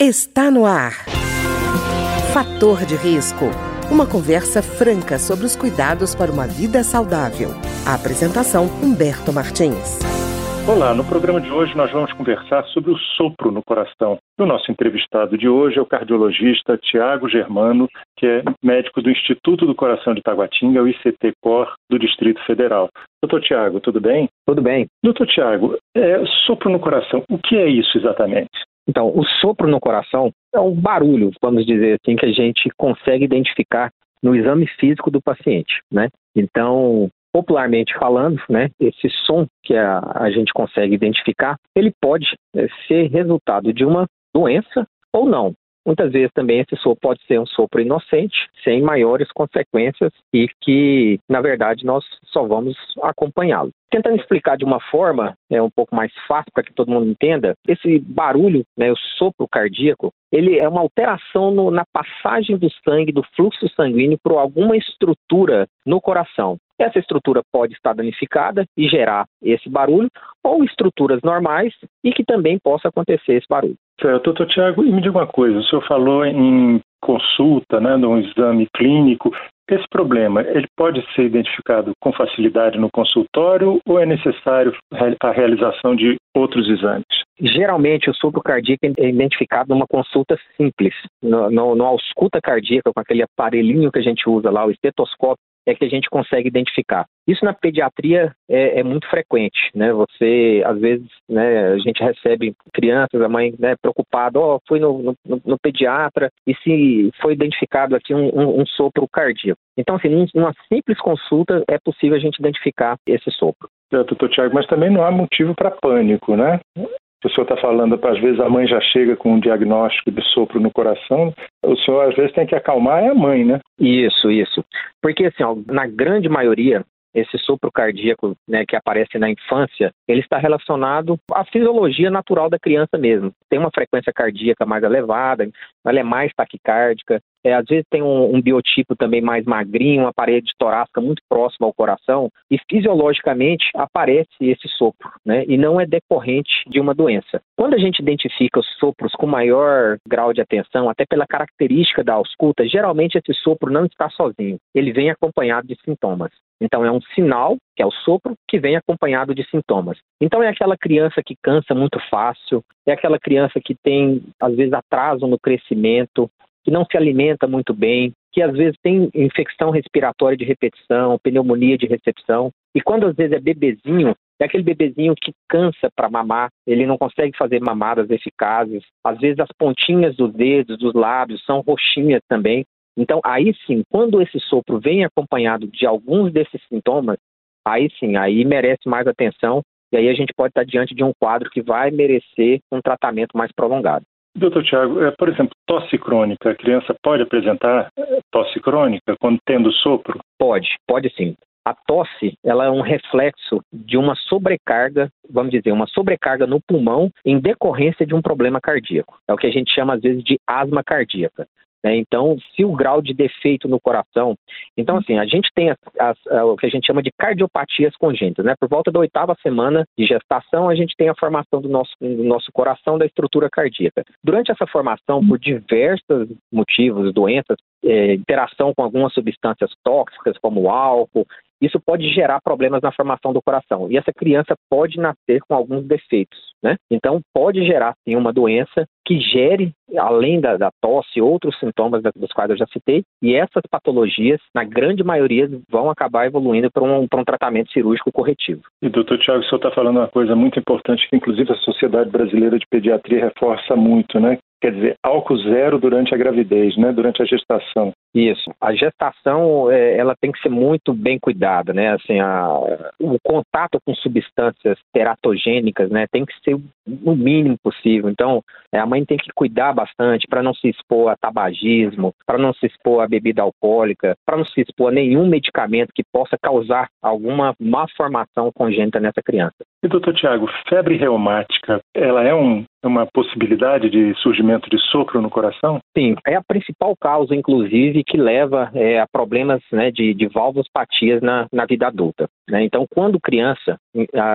Está no ar. Fator de risco. Uma conversa franca sobre os cuidados para uma vida saudável. A apresentação Humberto Martins. Olá, no programa de hoje nós vamos conversar sobre o sopro no coração. O nosso entrevistado de hoje é o cardiologista Tiago Germano, que é médico do Instituto do Coração de Taguatinga, o ICT-COR do Distrito Federal. Doutor Tiago, tudo bem? Tudo bem. Doutor Tiago, é, sopro no coração, o que é isso exatamente? Então, o sopro no coração é um barulho, vamos dizer assim, que a gente consegue identificar no exame físico do paciente, né? Então, popularmente falando, né, esse som que a, a gente consegue identificar, ele pode é, ser resultado de uma doença ou não. Muitas vezes também esse sopro pode ser um sopro inocente, sem maiores consequências e que, na verdade, nós só vamos acompanhá-lo. Tentando explicar de uma forma é um pouco mais fácil para que todo mundo entenda, esse barulho, né, o sopro cardíaco, ele é uma alteração no, na passagem do sangue, do fluxo sanguíneo por alguma estrutura no coração. Essa estrutura pode estar danificada e gerar esse barulho, ou estruturas normais e que também possa acontecer esse barulho. Certo, doutor Tiago, e me diga uma coisa, o senhor falou em consulta, né, num exame clínico, esse problema, ele pode ser identificado com facilidade no consultório ou é necessário a realização de outros exames? Geralmente, o sopro cardíaco é identificado numa consulta simples, no, no, no ausculta cardíaca, com aquele aparelhinho que a gente usa lá, o estetoscópio, é que a gente consegue identificar. Isso na pediatria é, é muito frequente, né? Você, às vezes, né, a gente recebe crianças, a mãe né, preocupada, ó, oh, fui no, no, no, pediatra e se foi identificado aqui um, um, um sopro cardíaco. Então, assim, numa simples consulta é possível a gente identificar esse sopro. Doutor Tiago, mas também não há motivo para pânico, né? O senhor está falando, às vezes a mãe já chega com um diagnóstico de sopro no coração, o senhor às vezes tem que acalmar é a mãe, né? Isso, isso. Porque assim, ó, na grande maioria, esse sopro cardíaco né, que aparece na infância, ele está relacionado à fisiologia natural da criança mesmo. Tem uma frequência cardíaca mais elevada, ela é mais taquicárdica, é, às vezes tem um, um, biotipo também mais magrinho, uma parede torácica muito próxima ao coração, e fisiologicamente aparece esse sopro, né? E não é decorrente de uma doença. Quando a gente identifica os sopros com maior grau de atenção, até pela característica da ausculta, geralmente esse sopro não está sozinho, ele vem acompanhado de sintomas. Então é um sinal, que é o sopro, que vem acompanhado de sintomas. Então é aquela criança que cansa muito fácil, é aquela criança que tem às vezes atraso no crescimento, que não se alimenta muito bem, que às vezes tem infecção respiratória de repetição, pneumonia de recepção. E quando às vezes é bebezinho, é aquele bebezinho que cansa para mamar, ele não consegue fazer mamadas eficazes. Às vezes as pontinhas dos dedos, dos lábios são roxinhas também. Então, aí sim, quando esse sopro vem acompanhado de alguns desses sintomas, aí sim, aí merece mais atenção e aí a gente pode estar diante de um quadro que vai merecer um tratamento mais prolongado. Doutor Tiago, é, por exemplo, tosse crônica, a criança pode apresentar é, tosse crônica quando tendo sopro? Pode, pode sim. A tosse, ela é um reflexo de uma sobrecarga, vamos dizer, uma sobrecarga no pulmão em decorrência de um problema cardíaco. É o que a gente chama às vezes de asma cardíaca. Né? Então, se o grau de defeito no coração. Então, assim, a gente tem as, as, o que a gente chama de cardiopatias congênitas. Né? Por volta da oitava semana de gestação, a gente tem a formação do nosso, do nosso coração, da estrutura cardíaca. Durante essa formação, por diversos motivos, doenças, é, interação com algumas substâncias tóxicas, como álcool, isso pode gerar problemas na formação do coração. E essa criança pode nascer com alguns defeitos, né? Então, pode gerar, sim, uma doença que gere, além da, da tosse, outros sintomas dos quais eu já citei. E essas patologias, na grande maioria, vão acabar evoluindo para um, um tratamento cirúrgico corretivo. E, doutor Tiago, o senhor está falando uma coisa muito importante que, inclusive, a Sociedade Brasileira de Pediatria reforça muito, né? Quer dizer, álcool zero durante a gravidez, né? Durante a gestação. Isso. A gestação, é, ela tem que ser muito bem cuidada, né? Assim, a, o contato com substâncias teratogênicas, né? Tem que ser o mínimo possível. Então, a mãe tem que cuidar bastante para não se expor a tabagismo, para não se expor a bebida alcoólica, para não se expor a nenhum medicamento que possa causar alguma malformação congênita nessa criança. E doutor Tiago, febre reumática, ela é um, uma possibilidade de surgimento de sopro no coração? Sim, é a principal causa, inclusive, que leva é, a problemas né, de, de valvospatias na, na vida adulta. Né? Então, quando criança,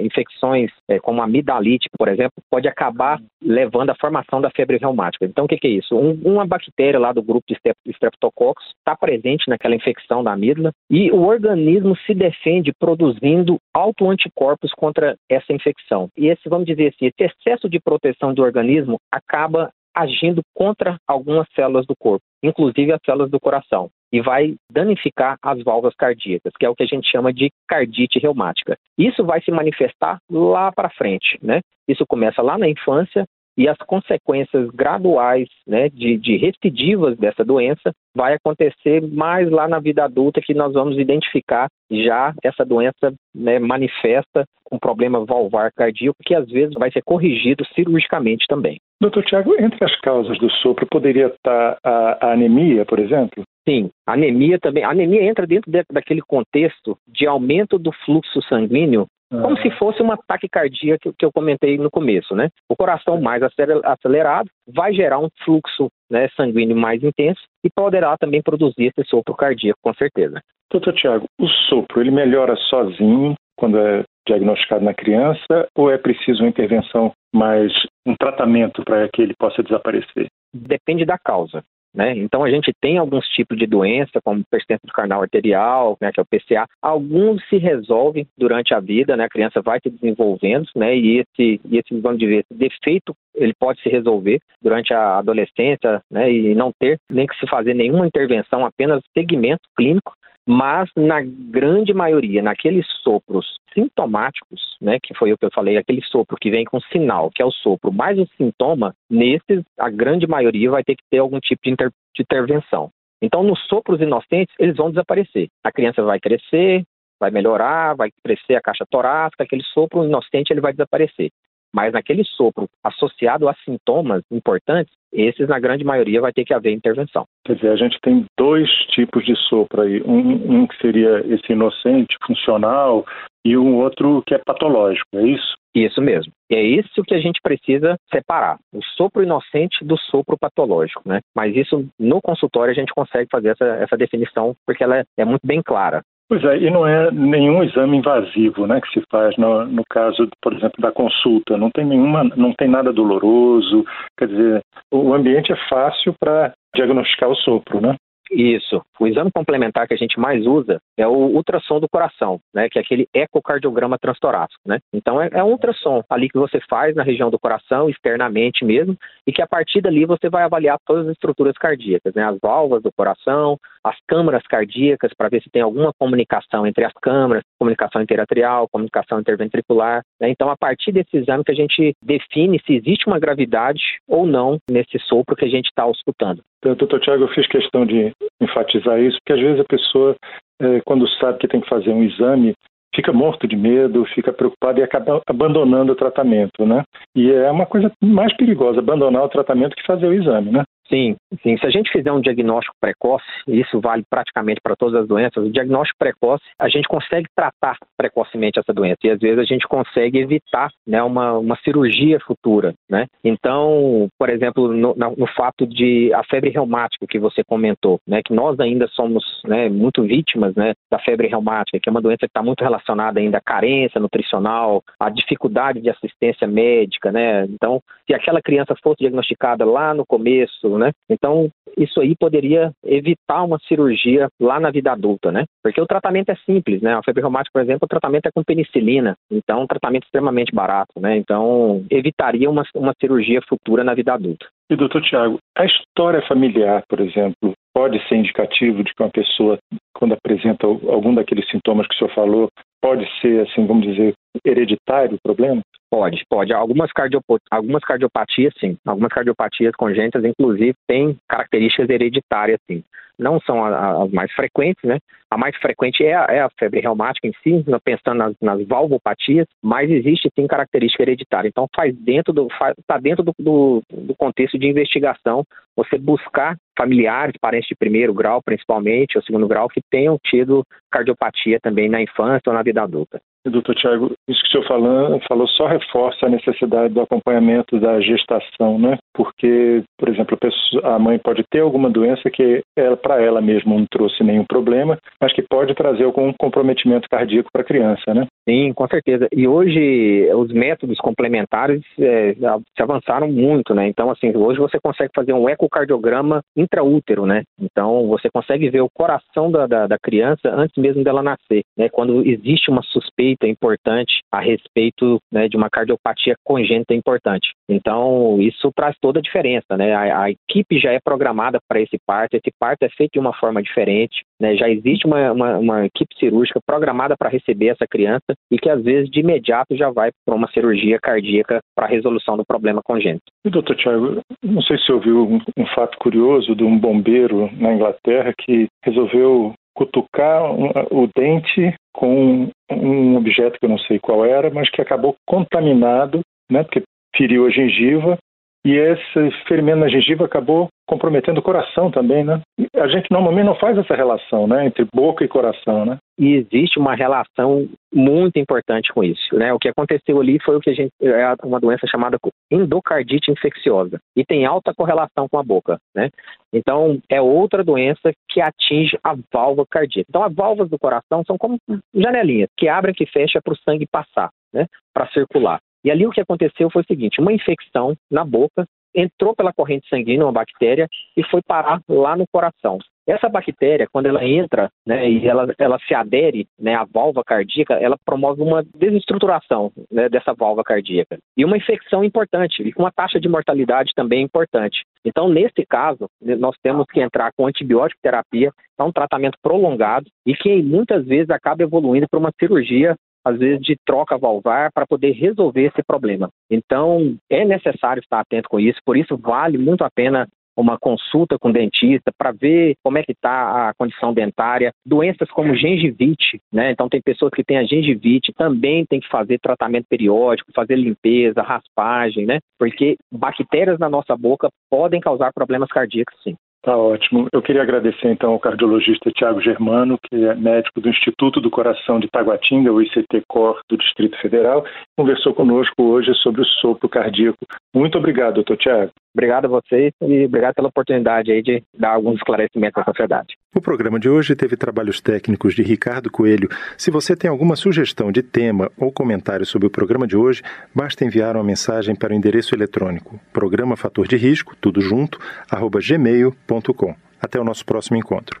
infecções é, como a amidalite, por exemplo, pode acabar levando à formação da febre reumática. Então, o que, que é isso? Um, uma bactéria lá do grupo de Streptococcus está presente naquela infecção da amígdala e o organismo se defende produzindo autoanticorpos contra essa infecção. E esse, vamos dizer assim, esse excesso de proteção do organismo acaba agindo contra algumas células do corpo, inclusive as células do coração, e vai danificar as válvulas cardíacas, que é o que a gente chama de cardite reumática. Isso vai se manifestar lá para frente, né? Isso começa lá na infância e as consequências graduais né, de, de recidivas dessa doença vai acontecer mais lá na vida adulta que nós vamos identificar já essa doença né, manifesta um problema valvar cardíaco que às vezes vai ser corrigido cirurgicamente também. Doutor Tiago, entre as causas do sopro poderia estar a, a anemia, por exemplo? Sim, anemia também. A anemia entra dentro de, daquele contexto de aumento do fluxo sanguíneo como se fosse uma taquicardia que, que eu comentei no começo, né? O coração mais acelerado vai gerar um fluxo né, sanguíneo mais intenso e poderá também produzir esse sopro cardíaco, com certeza. Doutor Tiago, o sopro, ele melhora sozinho quando é diagnosticado na criança ou é preciso uma intervenção mais, um tratamento para que ele possa desaparecer? Depende da causa. Né? Então a gente tem alguns tipos de doença, como persistência do carnal arterial, né, que é o PCA. Alguns se resolvem durante a vida, né? A criança vai se desenvolvendo, né? E esse, e esse vamos dizer, esse defeito ele pode se resolver durante a adolescência, né? E não ter nem que se fazer nenhuma intervenção, apenas segmento clínico mas na grande maioria, naqueles sopros sintomáticos, né, que foi o que eu falei, aquele sopro que vem com sinal, que é o sopro, mais o sintoma, nesses, a grande maioria vai ter que ter algum tipo de, inter de intervenção. Então, nos sopros inocentes, eles vão desaparecer. A criança vai crescer, vai melhorar, vai crescer a caixa torácica, aquele sopro inocente ele vai desaparecer. Mas naquele sopro associado a sintomas importantes, esses, na grande maioria, vai ter que haver intervenção. Quer dizer, a gente tem dois tipos de sopro aí. Um, um que seria esse inocente, funcional, e um outro que é patológico, é isso? Isso mesmo. É isso que a gente precisa separar, o sopro inocente do sopro patológico, né? Mas isso no consultório a gente consegue fazer essa, essa definição porque ela é, é muito bem clara. Pois é, e não é nenhum exame invasivo, né, que se faz no, no caso, por exemplo, da consulta. Não tem nenhuma, não tem nada doloroso. Quer dizer, o ambiente é fácil para diagnosticar o sopro, né? Isso. O exame complementar que a gente mais usa é o ultrassom do coração, né? Que é aquele ecocardiograma transtorácico, né? Então é, é um ultrassom ali que você faz na região do coração, externamente mesmo, e que a partir dali você vai avaliar todas as estruturas cardíacas, né? As válvulas do coração, as câmaras cardíacas para ver se tem alguma comunicação entre as câmaras, comunicação interatrial, comunicação interventricular. Né? Então, a partir desse exame que a gente define se existe uma gravidade ou não nesse sopro que a gente está auscultando. Então, doutor Tiago, eu fiz questão de enfatizar isso, porque às vezes a pessoa, é, quando sabe que tem que fazer um exame, fica morto de medo, fica preocupado e acaba abandonando o tratamento, né? E é uma coisa mais perigosa abandonar o tratamento que fazer o exame, né? Sim, sim. Se a gente fizer um diagnóstico precoce, e isso vale praticamente para todas as doenças, o diagnóstico precoce, a gente consegue tratar precocemente essa doença e às vezes a gente consegue evitar né, uma, uma cirurgia futura. Né? Então, por exemplo, no, no, fato de a febre reumática que você comentou, né, que nós ainda somos né, muito vítimas né, da febre reumática, que é uma doença que está muito relacionada ainda à carência nutricional, à dificuldade de assistência médica. Né? Então, se aquela criança fosse diagnosticada lá no começo, né? Então, isso aí poderia evitar uma cirurgia lá na vida adulta, né? Porque o tratamento é simples, né? A febre reumática, por exemplo, o tratamento é com penicilina, então um tratamento extremamente barato, né? Então, evitaria uma, uma cirurgia futura na vida adulta. E doutor Tiago, a história familiar, por exemplo, pode ser indicativo de que uma pessoa, quando apresenta algum daqueles sintomas que o senhor falou, pode ser, assim, vamos dizer, hereditário o problema? Pode, pode. Algumas. Algumas cardiopatias, sim. Algumas cardiopatias congênitas, inclusive, têm características hereditárias, sim. Não são as mais frequentes, né? A mais frequente é a, é a febre reumática em si, pensando nas, nas, valvopatias, mas existe sim característica hereditária. Então faz dentro do está dentro do, do, do, contexto de investigação você buscar familiares, parentes de primeiro grau, principalmente, ou segundo grau, que tenham tido cardiopatia também na infância ou na vida adulta. Doutor Tiago, isso que o senhor falou, falou só reforça a necessidade do acompanhamento da gestação, né? Porque, por exemplo, a, mãe pode ter alguma doença que ela, para ela mesma não trouxe nenhum problema, mas que pode trazer algum comprometimento cardíaco para a criança, né? Sim, com certeza. E hoje os métodos complementares é, se avançaram muito, né? Então, assim, hoje você consegue fazer um ecocardiograma intraútero, né? Então, você consegue ver o coração da, da, da criança antes mesmo dela nascer, né? Quando existe uma suspeita suspeita importante a respeito né, de uma cardiopatia congênita importante. Então, isso traz toda a diferença, né? A, a equipe já é programada para esse parto, esse parto é feito de uma forma diferente, né? Já existe uma, uma, uma equipe cirúrgica programada para receber essa criança e que, às vezes, de imediato já vai para uma cirurgia cardíaca para a resolução do problema congênito. E, doutor Tiago, não sei se ouviu um, um fato curioso de um bombeiro na Inglaterra que resolveu cutucar o dente com um objeto que eu não sei qual era, mas que acabou contaminado, né, porque feriu a gengiva e esse ferimento na gengiva acabou comprometendo o coração também, né? A gente normalmente não faz essa relação, né, entre boca e coração, né? E existe uma relação muito importante com isso, né? O que aconteceu ali foi o que a gente é uma doença chamada endocardite infecciosa e tem alta correlação com a boca, né? Então é outra doença que atinge a válvula cardíaca. Então as válvulas do coração são como janelinhas que abrem e fecham para o sangue passar, né? Para circular. E ali o que aconteceu foi o seguinte: uma infecção na boca entrou pela corrente sanguínea, uma bactéria, e foi parar lá no coração. Essa bactéria, quando ela entra né, e ela, ela se adere né, à válvula cardíaca, ela promove uma desestruturação né, dessa válvula cardíaca. E uma infecção importante, e com uma taxa de mortalidade também importante. Então, nesse caso, nós temos que entrar com antibiótico terapia, é um tratamento prolongado e que muitas vezes acaba evoluindo para uma cirurgia às vezes, de troca valvar para poder resolver esse problema. Então, é necessário estar atento com isso, por isso vale muito a pena uma consulta com o dentista para ver como é que está a condição dentária. Doenças como gengivite, né? Então tem pessoas que têm a gengivite, também tem que fazer tratamento periódico, fazer limpeza, raspagem, né? Porque bactérias na nossa boca podem causar problemas cardíacos, sim. Tá ótimo. Eu queria agradecer então ao cardiologista Tiago Germano, que é médico do Instituto do Coração de Taguatinga, o ICT-COR do Distrito Federal, conversou conosco hoje sobre o sopro cardíaco. Muito obrigado, doutor Tiago. Obrigado a vocês e obrigado pela oportunidade aí de dar alguns esclarecimentos à sociedade. O programa de hoje teve trabalhos técnicos de Ricardo Coelho. Se você tem alguma sugestão de tema ou comentário sobre o programa de hoje, basta enviar uma mensagem para o endereço eletrônico programa fator de risco, tudo junto, arroba gmail.com. Até o nosso próximo encontro.